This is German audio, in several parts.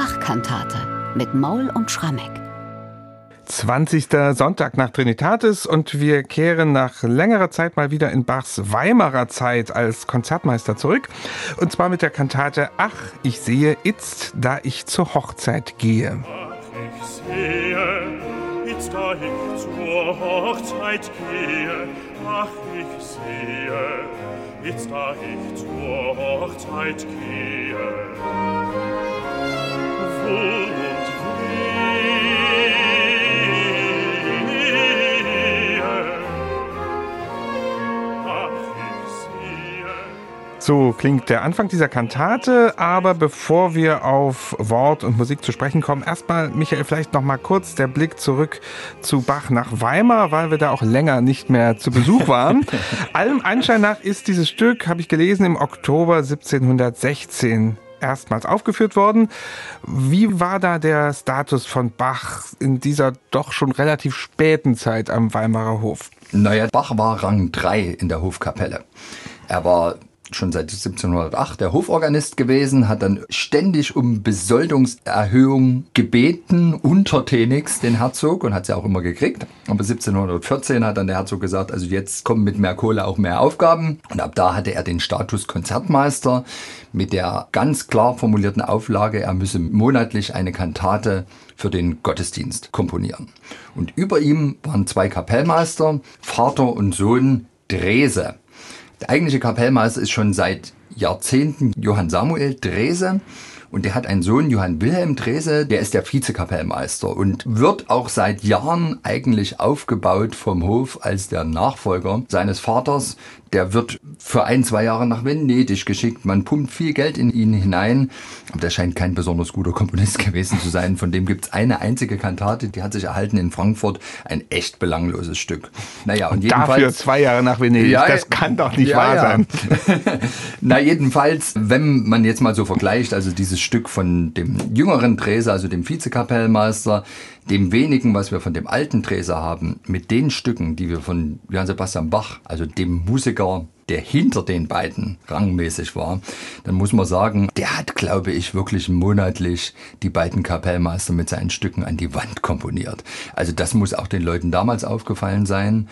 Bachkantate mit Maul und Schrammeck. 20. Sonntag nach Trinitatis und wir kehren nach längerer Zeit mal wieder in Bachs Weimarer Zeit als Konzertmeister zurück. Und zwar mit der Kantate Ach, ich sehe itzt, da ich zur Hochzeit gehe. Ach, ich sehe, itzt, da ich zur Hochzeit gehe. Ach, ich sehe, itzt, da ich zur Hochzeit gehe. So klingt der Anfang dieser Kantate, aber bevor wir auf Wort und Musik zu sprechen kommen, erstmal, Michael, vielleicht noch mal kurz der Blick zurück zu Bach nach Weimar, weil wir da auch länger nicht mehr zu Besuch waren. Allem Anschein nach ist dieses Stück, habe ich gelesen, im Oktober 1716 erstmals aufgeführt worden. Wie war da der Status von Bach in dieser doch schon relativ späten Zeit am Weimarer Hof? Naja, Bach war Rang 3 in der Hofkapelle. Er war schon seit 1708 der Hoforganist gewesen, hat dann ständig um Besoldungserhöhung gebeten, untertänigst den Herzog und hat sie auch immer gekriegt. Aber 1714 hat dann der Herzog gesagt, also jetzt kommen mit mehr Kohle auch mehr Aufgaben. Und ab da hatte er den Status Konzertmeister mit der ganz klar formulierten Auflage, er müsse monatlich eine Kantate für den Gottesdienst komponieren. Und über ihm waren zwei Kapellmeister, Vater und Sohn Drese. Der eigentliche Kapellmeister ist schon seit Jahrzehnten Johann Samuel Drese. Und der hat einen Sohn, Johann Wilhelm Drese, der ist der Vizekapellmeister und wird auch seit Jahren eigentlich aufgebaut vom Hof als der Nachfolger seines Vaters, der wird für ein, zwei Jahre nach Venedig geschickt. Man pumpt viel Geld in ihn hinein. Aber der scheint kein besonders guter Komponist gewesen zu sein. Von dem gibt's eine einzige Kantate, die hat sich erhalten in Frankfurt. Ein echt belangloses Stück. Naja, und, und jedenfalls. Dafür zwei Jahre nach Venedig. Ja, das kann doch nicht ja, wahr ja. sein. Na, jedenfalls, wenn man jetzt mal so vergleicht, also dieses Stück von dem jüngeren Dräser, also dem Vizekapellmeister, dem wenigen, was wir von dem alten Dräser haben, mit den Stücken, die wir von Johann Sebastian Bach, also dem Musiker, der hinter den beiden rangmäßig war, dann muss man sagen, der hat, glaube ich, wirklich monatlich die beiden Kapellmeister mit seinen Stücken an die Wand komponiert. Also das muss auch den Leuten damals aufgefallen sein.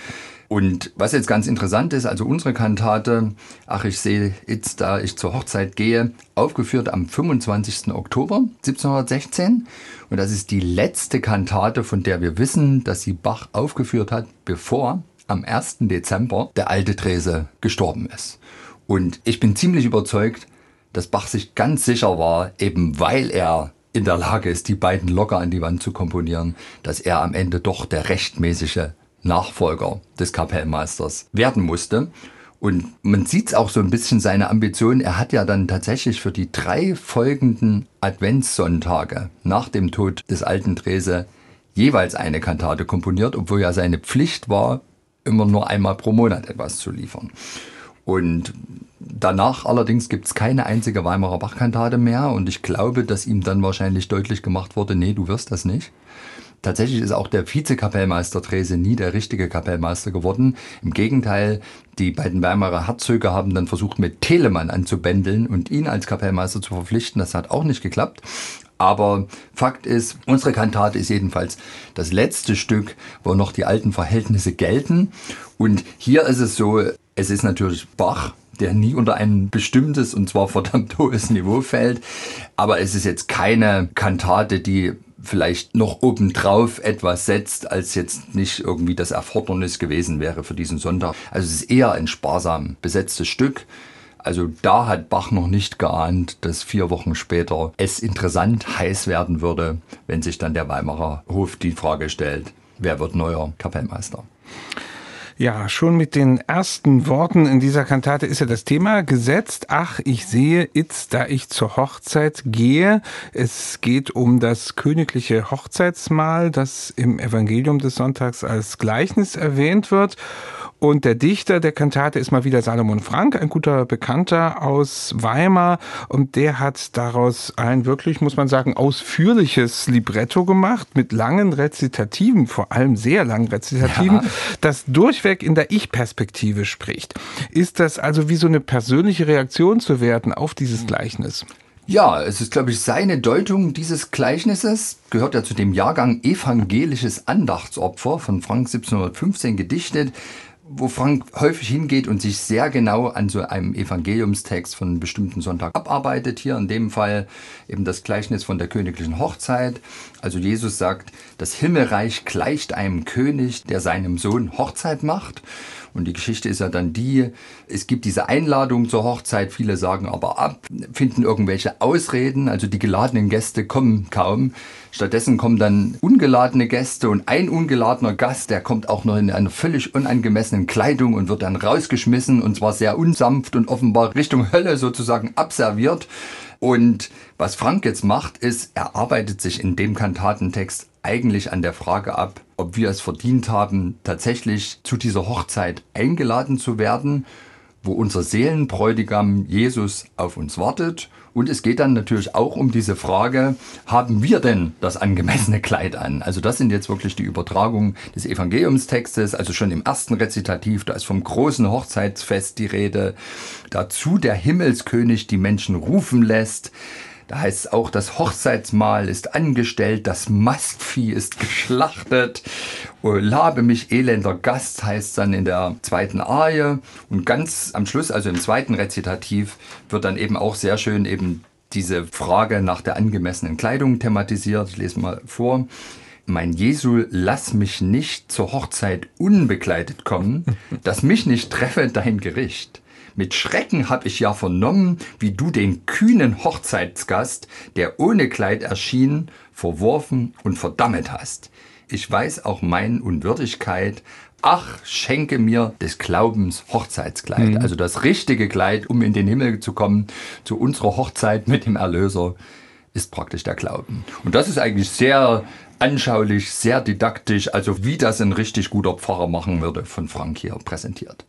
Und was jetzt ganz interessant ist, also unsere Kantate, ach, ich sehe jetzt, da ich zur Hochzeit gehe, aufgeführt am 25. Oktober 1716. Und das ist die letzte Kantate, von der wir wissen, dass sie Bach aufgeführt hat, bevor am 1. Dezember der alte Drese gestorben ist. Und ich bin ziemlich überzeugt, dass Bach sich ganz sicher war, eben weil er in der Lage ist, die beiden locker an die Wand zu komponieren, dass er am Ende doch der rechtmäßige Nachfolger des Kapellmeisters werden musste. Und man sieht auch so ein bisschen seine Ambition. Er hat ja dann tatsächlich für die drei folgenden Adventssonntage nach dem Tod des alten Drese jeweils eine Kantate komponiert, obwohl ja seine Pflicht war, immer nur einmal pro Monat etwas zu liefern. Und danach allerdings gibt es keine einzige Weimarer Bachkantate mehr und ich glaube, dass ihm dann wahrscheinlich deutlich gemacht wurde, nee, du wirst das nicht. Tatsächlich ist auch der Vizekapellmeister Drese nie der richtige Kapellmeister geworden. Im Gegenteil, die beiden Weimarer Herzöge haben dann versucht, mit Telemann anzubändeln und ihn als Kapellmeister zu verpflichten. Das hat auch nicht geklappt. Aber Fakt ist, unsere Kantate ist jedenfalls das letzte Stück, wo noch die alten Verhältnisse gelten. Und hier ist es so, es ist natürlich Bach, der nie unter ein bestimmtes und zwar verdammt hohes Niveau fällt. Aber es ist jetzt keine Kantate, die vielleicht noch obendrauf etwas setzt, als jetzt nicht irgendwie das Erfordernis gewesen wäre für diesen Sonntag. Also es ist eher ein sparsam besetztes Stück. Also da hat Bach noch nicht geahnt, dass vier Wochen später es interessant heiß werden würde, wenn sich dann der Weimarer Hof die Frage stellt, wer wird neuer Kapellmeister. Ja, schon mit den ersten Worten in dieser Kantate ist ja das Thema gesetzt. Ach, ich sehe itz, da ich zur Hochzeit gehe. Es geht um das königliche Hochzeitsmahl, das im Evangelium des Sonntags als Gleichnis erwähnt wird. Und der Dichter der Kantate ist mal wieder Salomon Frank, ein guter Bekannter aus Weimar. Und der hat daraus ein wirklich, muss man sagen, ausführliches Libretto gemacht mit langen Rezitativen, vor allem sehr langen Rezitativen, ja. das durchweg in der Ich-Perspektive spricht. Ist das also wie so eine persönliche Reaktion zu werden auf dieses Gleichnis? Ja, es ist, glaube ich, seine Deutung dieses Gleichnisses, gehört ja zu dem Jahrgang Evangelisches Andachtsopfer von Frank 1715 gedichtet wo Frank häufig hingeht und sich sehr genau an so einem Evangeliumstext von einem bestimmten Sonntag abarbeitet. Hier in dem Fall eben das Gleichnis von der königlichen Hochzeit. Also Jesus sagt, das Himmelreich gleicht einem König, der seinem Sohn Hochzeit macht. Und die Geschichte ist ja dann die, es gibt diese Einladung zur Hochzeit, viele sagen aber ab, finden irgendwelche Ausreden, also die geladenen Gäste kommen kaum. Stattdessen kommen dann ungeladene Gäste und ein ungeladener Gast, der kommt auch noch in einer völlig unangemessenen Kleidung und wird dann rausgeschmissen und zwar sehr unsanft und offenbar Richtung Hölle sozusagen abserviert. Und was Frank jetzt macht, ist, er arbeitet sich in dem Kantatentext eigentlich an der Frage ab, ob wir es verdient haben, tatsächlich zu dieser Hochzeit eingeladen zu werden, wo unser Seelenbräutigam Jesus auf uns wartet. Und es geht dann natürlich auch um diese Frage, haben wir denn das angemessene Kleid an? Also das sind jetzt wirklich die Übertragungen des Evangeliumstextes, also schon im ersten Rezitativ, da ist vom großen Hochzeitsfest die Rede, dazu der Himmelskönig die Menschen rufen lässt, da heißt es auch, das Hochzeitsmahl ist angestellt, das Mastvieh ist geschlachtet. Oh, labe mich elender Gast heißt dann in der zweiten Arie. Und ganz am Schluss, also im zweiten Rezitativ, wird dann eben auch sehr schön eben diese Frage nach der angemessenen Kleidung thematisiert. Ich lese mal vor. Mein Jesu, lass mich nicht zur Hochzeit unbekleidet kommen, dass mich nicht treffe dein Gericht. Mit Schrecken hab ich ja vernommen, wie du den kühnen Hochzeitsgast, der ohne Kleid erschien, verworfen und verdammet hast. Ich weiß auch mein Unwürdigkeit. Ach, schenke mir des Glaubens Hochzeitskleid. Mhm. Also das richtige Kleid, um in den Himmel zu kommen, zu unserer Hochzeit mit dem Erlöser, ist praktisch der Glauben. Und das ist eigentlich sehr anschaulich, sehr didaktisch, also wie das ein richtig guter Pfarrer machen würde, von Frank hier präsentiert.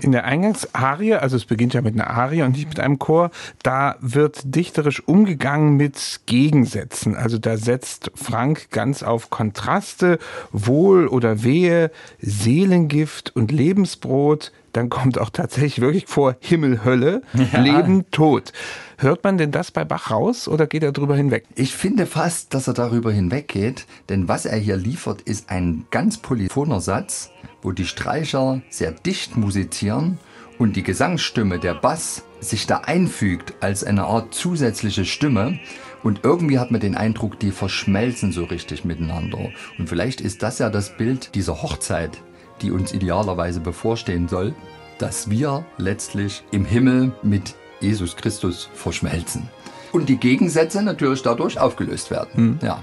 In der Eingangsarie, also es beginnt ja mit einer Arie und nicht mit einem Chor, da wird dichterisch umgegangen mit Gegensätzen. Also da setzt Frank ganz auf Kontraste, Wohl oder Wehe, Seelengift und Lebensbrot. Dann kommt auch tatsächlich wirklich vor Himmel, Hölle, ja. Leben, Tod. Hört man denn das bei Bach raus oder geht er darüber hinweg? Ich finde fast, dass er darüber hinweggeht, denn was er hier liefert, ist ein ganz polyphoner Satz, wo die Streicher sehr dicht musizieren und die Gesangsstimme, der Bass, sich da einfügt als eine Art zusätzliche Stimme. Und irgendwie hat man den Eindruck, die verschmelzen so richtig miteinander. Und vielleicht ist das ja das Bild dieser Hochzeit, die uns idealerweise bevorstehen soll, dass wir letztlich im Himmel mit Jesus Christus verschmelzen. Und die Gegensätze natürlich dadurch aufgelöst werden. Hm. Ja.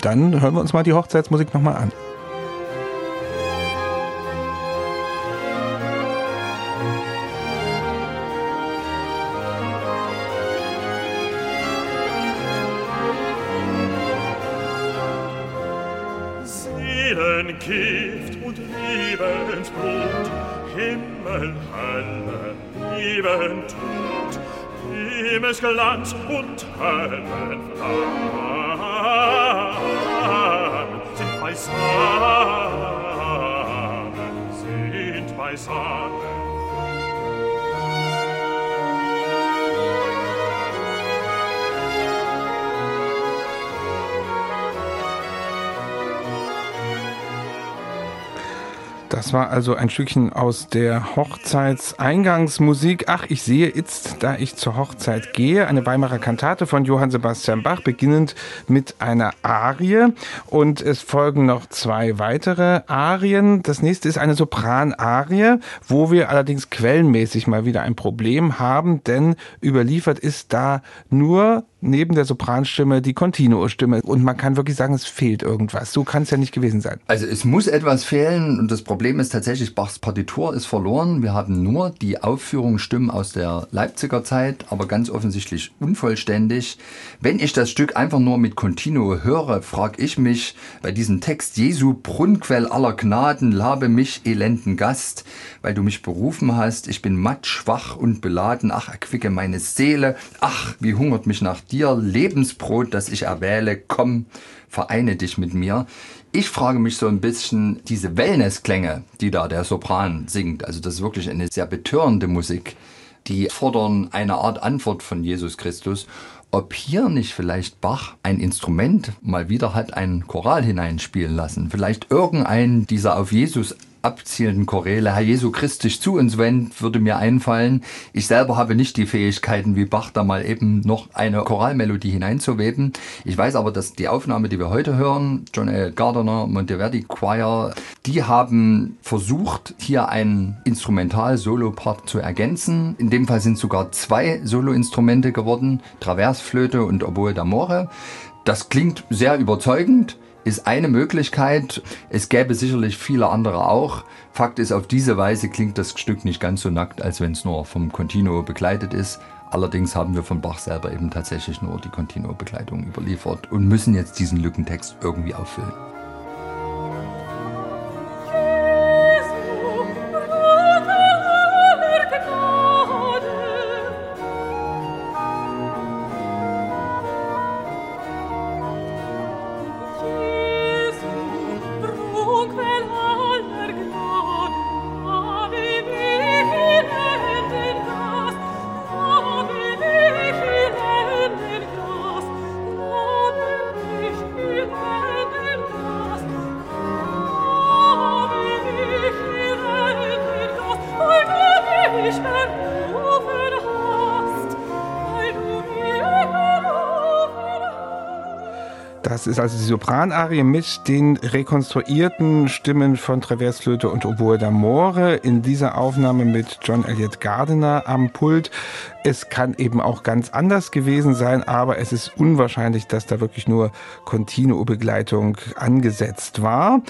Dann hören wir uns mal die Hochzeitsmusik nochmal an. Leben tut, ihm Glanz und Höllen flammen, sind beisammen, sind beisammen. Das war also ein Stückchen aus der Hochzeitseingangsmusik. Ach, ich sehe jetzt, da ich zur Hochzeit gehe, eine Weimarer Kantate von Johann Sebastian Bach, beginnend mit einer Arie. Und es folgen noch zwei weitere Arien. Das nächste ist eine Sopranarie, wo wir allerdings quellenmäßig mal wieder ein Problem haben, denn überliefert ist da nur neben der Sopranstimme die Continuo-Stimme. Und man kann wirklich sagen, es fehlt irgendwas. So kann es ja nicht gewesen sein. Also es muss etwas fehlen und das Problem ist tatsächlich, Bachs Partitur ist verloren. Wir haben nur die Aufführungsstimmen aus der Leipziger Zeit, aber ganz offensichtlich unvollständig. Wenn ich das Stück einfach nur mit Continuo höre, frage ich mich bei diesem Text, Jesu, Brunnquell aller Gnaden, labe mich, elenden Gast, weil du mich berufen hast. Ich bin matt, schwach und beladen. Ach, erquicke meine Seele. Ach, wie hungert mich nach dir Lebensbrot, das ich erwähle, komm, vereine dich mit mir. Ich frage mich so ein bisschen, diese Wellnessklänge, die da der Sopran singt, also das ist wirklich eine sehr betörende Musik, die fordern eine Art Antwort von Jesus Christus. ob hier nicht vielleicht Bach ein Instrument mal wieder hat ein Choral hineinspielen lassen. Vielleicht irgendein dieser auf Jesus abzielenden Choräle, Herr Jesu Christisch zu uns wendet, würde mir einfallen. Ich selber habe nicht die Fähigkeiten, wie Bach da mal eben noch eine Choralmelodie hineinzuweben. Ich weiß aber, dass die Aufnahme, die wir heute hören, John L. Gardner, Monteverdi Choir, die haben versucht, hier ein Instrumental-Solo-Part zu ergänzen. In dem Fall sind sogar zwei Solo-Instrumente geworden, Traversflöte und Oboe d'Amore. Das klingt sehr überzeugend ist eine Möglichkeit. Es gäbe sicherlich viele andere auch. Fakt ist, auf diese Weise klingt das Stück nicht ganz so nackt, als wenn es nur vom Continuo begleitet ist. Allerdings haben wir von Bach selber eben tatsächlich nur die Continuo-Begleitung überliefert und müssen jetzt diesen Lückentext irgendwie auffüllen. Das ist also die Sopranarie mit den rekonstruierten Stimmen von Traversflöte und Oboe d'Amore in dieser Aufnahme mit John Elliott Gardiner am Pult. Es kann eben auch ganz anders gewesen sein, aber es ist unwahrscheinlich, dass da wirklich nur Continuo-Begleitung angesetzt war.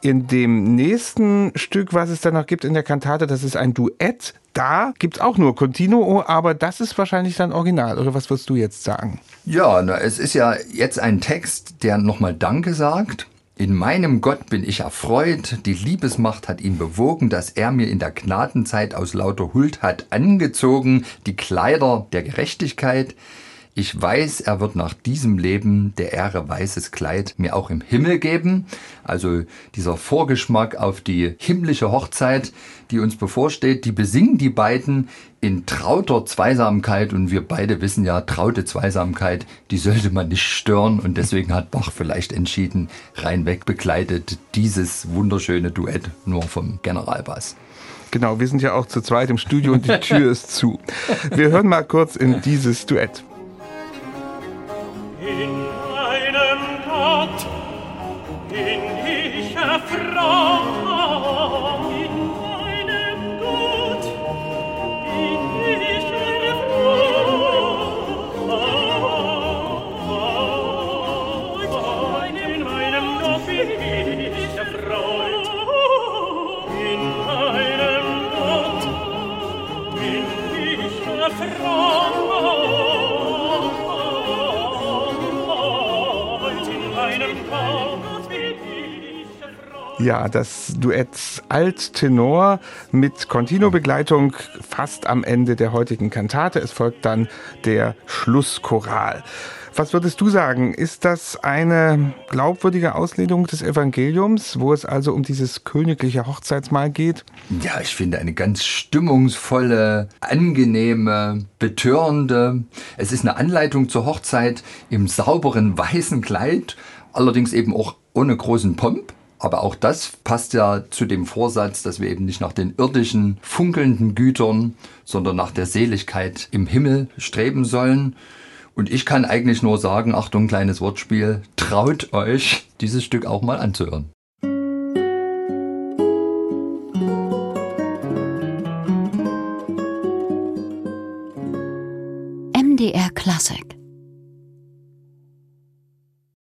In dem nächsten Stück, was es dann noch gibt in der Kantate, das ist ein Duett da gibt es auch nur Continuo, aber das ist wahrscheinlich dann original. Oder was wirst du jetzt sagen? Ja, na, es ist ja jetzt ein Text, der nochmal Danke sagt. In meinem Gott bin ich erfreut, die Liebesmacht hat ihn bewogen, dass er mir in der Gnadenzeit aus lauter Huld hat angezogen, die Kleider der Gerechtigkeit. Ich weiß, er wird nach diesem Leben der Ehre weißes Kleid mir auch im Himmel geben. Also dieser Vorgeschmack auf die himmlische Hochzeit, die uns bevorsteht, die besingen die beiden in trauter Zweisamkeit und wir beide wissen ja, traute Zweisamkeit, die sollte man nicht stören und deswegen hat Bach vielleicht entschieden, reinweg begleitet dieses wunderschöne Duett nur vom Generalbass. Genau, wir sind ja auch zu zweit im Studio und die Tür ist zu. Wir hören mal kurz in dieses Duett. Oh. Ja, das Duett Alt-Tenor mit Continuo-Begleitung fast am Ende der heutigen Kantate. Es folgt dann der Schlusschoral. Was würdest du sagen? Ist das eine glaubwürdige Auslegung des Evangeliums, wo es also um dieses königliche Hochzeitsmahl geht? Ja, ich finde eine ganz stimmungsvolle, angenehme, betörende. Es ist eine Anleitung zur Hochzeit im sauberen weißen Kleid, allerdings eben auch ohne großen Pomp. Aber auch das passt ja zu dem Vorsatz, dass wir eben nicht nach den irdischen, funkelnden Gütern, sondern nach der Seligkeit im Himmel streben sollen. Und ich kann eigentlich nur sagen, Achtung, kleines Wortspiel, traut euch, dieses Stück auch mal anzuhören. MDR Classic